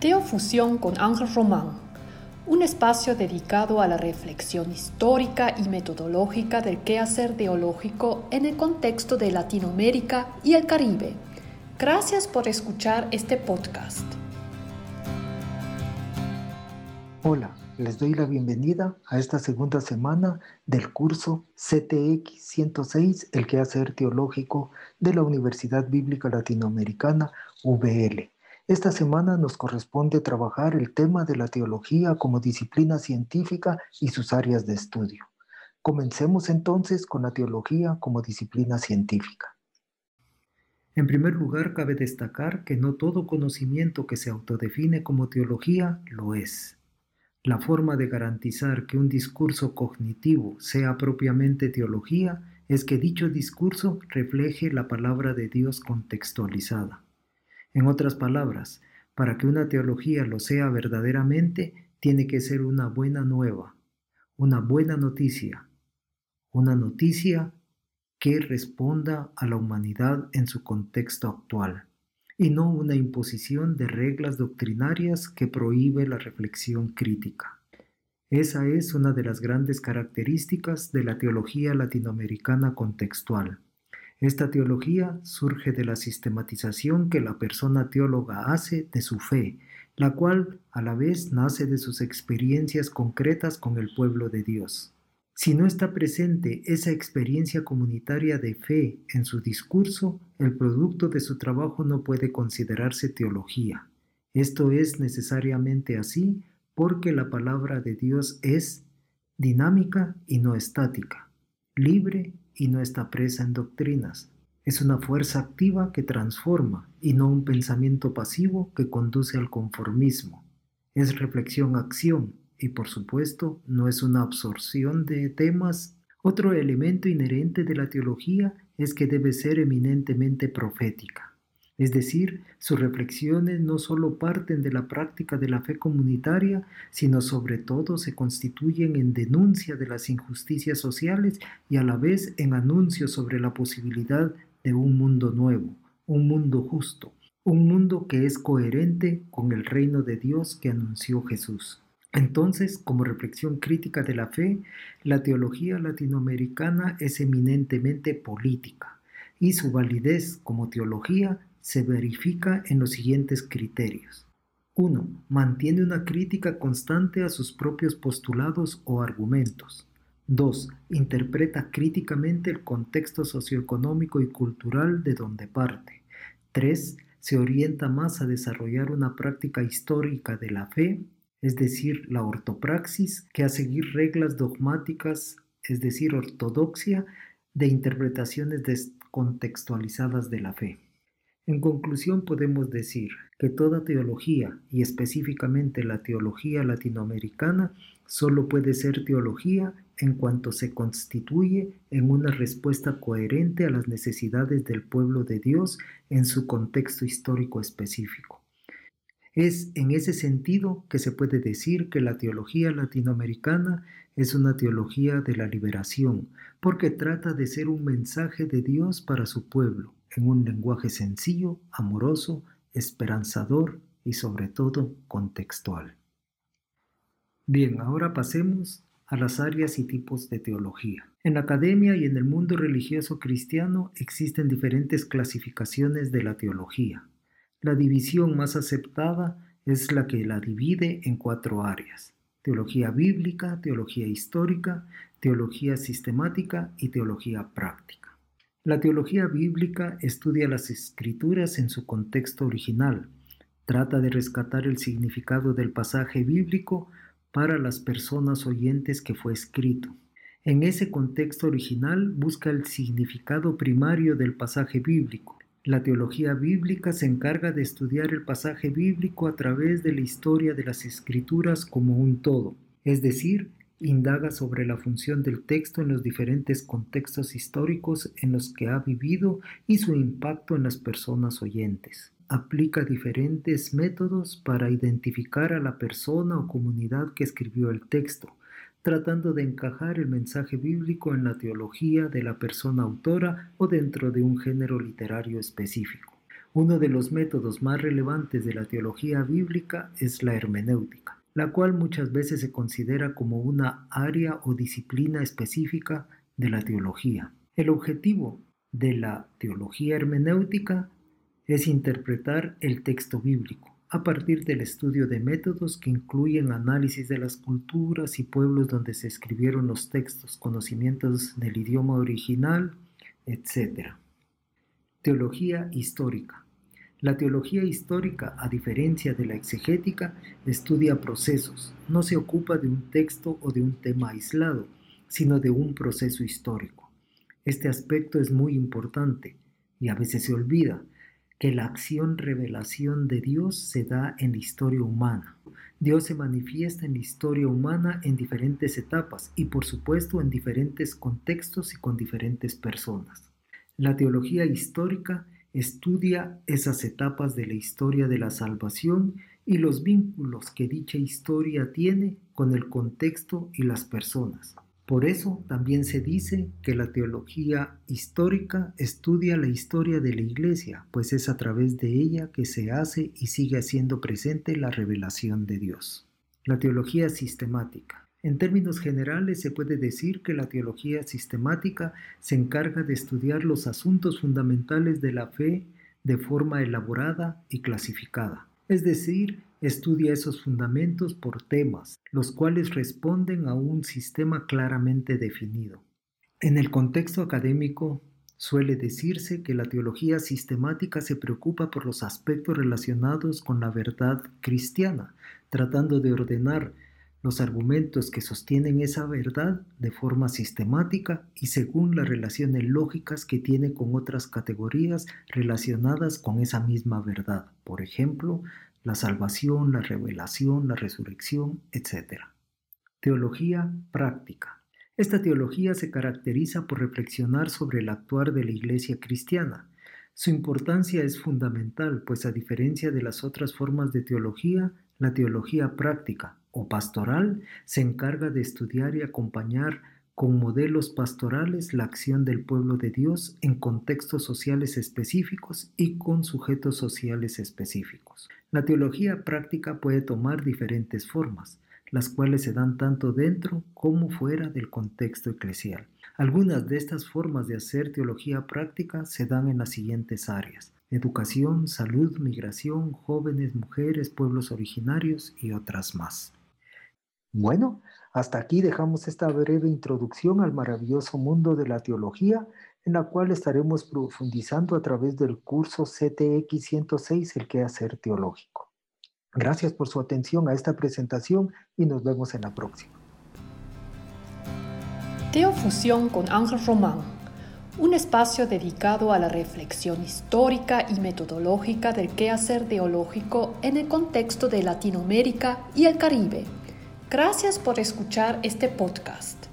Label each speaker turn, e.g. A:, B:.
A: Teofusión con Ángel Román, un espacio dedicado a la reflexión histórica y metodológica del quehacer teológico en el contexto de Latinoamérica y el Caribe. Gracias por escuchar este podcast.
B: Hola, les doy la bienvenida a esta segunda semana del curso CTX 106, el quehacer teológico de la Universidad Bíblica Latinoamericana, VL. Esta semana nos corresponde trabajar el tema de la teología como disciplina científica y sus áreas de estudio. Comencemos entonces con la teología como disciplina científica. En primer lugar, cabe destacar que no todo conocimiento que se autodefine como teología lo es. La forma de garantizar que un discurso cognitivo sea propiamente teología es que dicho discurso refleje la palabra de Dios contextualizada. En otras palabras, para que una teología lo sea verdaderamente, tiene que ser una buena nueva, una buena noticia, una noticia que responda a la humanidad en su contexto actual y no una imposición de reglas doctrinarias que prohíbe la reflexión crítica. Esa es una de las grandes características de la teología latinoamericana contextual. Esta teología surge de la sistematización que la persona teóloga hace de su fe, la cual a la vez nace de sus experiencias concretas con el pueblo de Dios. Si no está presente esa experiencia comunitaria de fe en su discurso, el producto de su trabajo no puede considerarse teología. Esto es necesariamente así porque la palabra de Dios es dinámica y no estática, libre y no está presa en doctrinas. Es una fuerza activa que transforma y no un pensamiento pasivo que conduce al conformismo. Es reflexión-acción y por supuesto no es una absorción de temas. Otro elemento inherente de la teología es que debe ser eminentemente profética. Es decir, sus reflexiones no solo parten de la práctica de la fe comunitaria, sino sobre todo se constituyen en denuncia de las injusticias sociales y a la vez en anuncio sobre la posibilidad de un mundo nuevo, un mundo justo, un mundo que es coherente con el reino de Dios que anunció Jesús. Entonces, como reflexión crítica de la fe, la teología latinoamericana es eminentemente política y su validez como teología se verifica en los siguientes criterios. 1. Mantiene una crítica constante a sus propios postulados o argumentos. 2. Interpreta críticamente el contexto socioeconómico y cultural de donde parte. 3. Se orienta más a desarrollar una práctica histórica de la fe es decir, la ortopraxis, que a seguir reglas dogmáticas, es decir, ortodoxia, de interpretaciones descontextualizadas de la fe. En conclusión podemos decir que toda teología, y específicamente la teología latinoamericana, solo puede ser teología en cuanto se constituye en una respuesta coherente a las necesidades del pueblo de Dios en su contexto histórico específico. Es en ese sentido que se puede decir que la teología latinoamericana es una teología de la liberación, porque trata de ser un mensaje de Dios para su pueblo, en un lenguaje sencillo, amoroso, esperanzador y sobre todo contextual. Bien, ahora pasemos a las áreas y tipos de teología. En la academia y en el mundo religioso cristiano existen diferentes clasificaciones de la teología. La división más aceptada es la que la divide en cuatro áreas. Teología bíblica, teología histórica, teología sistemática y teología práctica. La teología bíblica estudia las escrituras en su contexto original, trata de rescatar el significado del pasaje bíblico para las personas oyentes que fue escrito. En ese contexto original busca el significado primario del pasaje bíblico, la teología bíblica se encarga de estudiar el pasaje bíblico a través de la historia de las escrituras como un todo, es decir, indaga sobre la función del texto en los diferentes contextos históricos en los que ha vivido y su impacto en las personas oyentes. Aplica diferentes métodos para identificar a la persona o comunidad que escribió el texto, tratando de encajar el mensaje bíblico en la teología de la persona autora o dentro de un género literario específico. Uno de los métodos más relevantes de la teología bíblica es la hermenéutica, la cual muchas veces se considera como una área o disciplina específica de la teología. El objetivo de la teología hermenéutica es interpretar el texto bíblico a partir del estudio de métodos que incluyen análisis de las culturas y pueblos donde se escribieron los textos, conocimientos del idioma original, etc. Teología histórica. La teología histórica, a diferencia de la exegética, estudia procesos, no se ocupa de un texto o de un tema aislado, sino de un proceso histórico. Este aspecto es muy importante y a veces se olvida, que la acción revelación de Dios se da en la historia humana. Dios se manifiesta en la historia humana en diferentes etapas y por supuesto en diferentes contextos y con diferentes personas. La teología histórica estudia esas etapas de la historia de la salvación y los vínculos que dicha historia tiene con el contexto y las personas. Por eso también se dice que la teología histórica estudia la historia de la Iglesia, pues es a través de ella que se hace y sigue haciendo presente la revelación de Dios. La teología sistemática. En términos generales se puede decir que la teología sistemática se encarga de estudiar los asuntos fundamentales de la fe de forma elaborada y clasificada, es decir, Estudia esos fundamentos por temas, los cuales responden a un sistema claramente definido. En el contexto académico, suele decirse que la teología sistemática se preocupa por los aspectos relacionados con la verdad cristiana, tratando de ordenar los argumentos que sostienen esa verdad de forma sistemática y según las relaciones lógicas que tiene con otras categorías relacionadas con esa misma verdad. Por ejemplo, la salvación, la revelación, la resurrección, etc. Teología práctica. Esta teología se caracteriza por reflexionar sobre el actuar de la Iglesia cristiana. Su importancia es fundamental, pues a diferencia de las otras formas de teología, la teología práctica o pastoral se encarga de estudiar y acompañar con modelos pastorales la acción del pueblo de Dios en contextos sociales específicos y con sujetos sociales específicos. La teología práctica puede tomar diferentes formas, las cuales se dan tanto dentro como fuera del contexto eclesial. Algunas de estas formas de hacer teología práctica se dan en las siguientes áreas. Educación, salud, migración, jóvenes, mujeres, pueblos originarios y otras más. Bueno, hasta aquí dejamos esta breve introducción al maravilloso mundo de la teología, en la cual estaremos profundizando a través del curso CTX 106, el quehacer teológico. Gracias por su atención a esta presentación y nos vemos en la próxima.
A: Teofusión con Ángel Román, un espacio dedicado a la reflexión histórica y metodológica del quehacer teológico en el contexto de Latinoamérica y el Caribe Gracias por escuchar este podcast.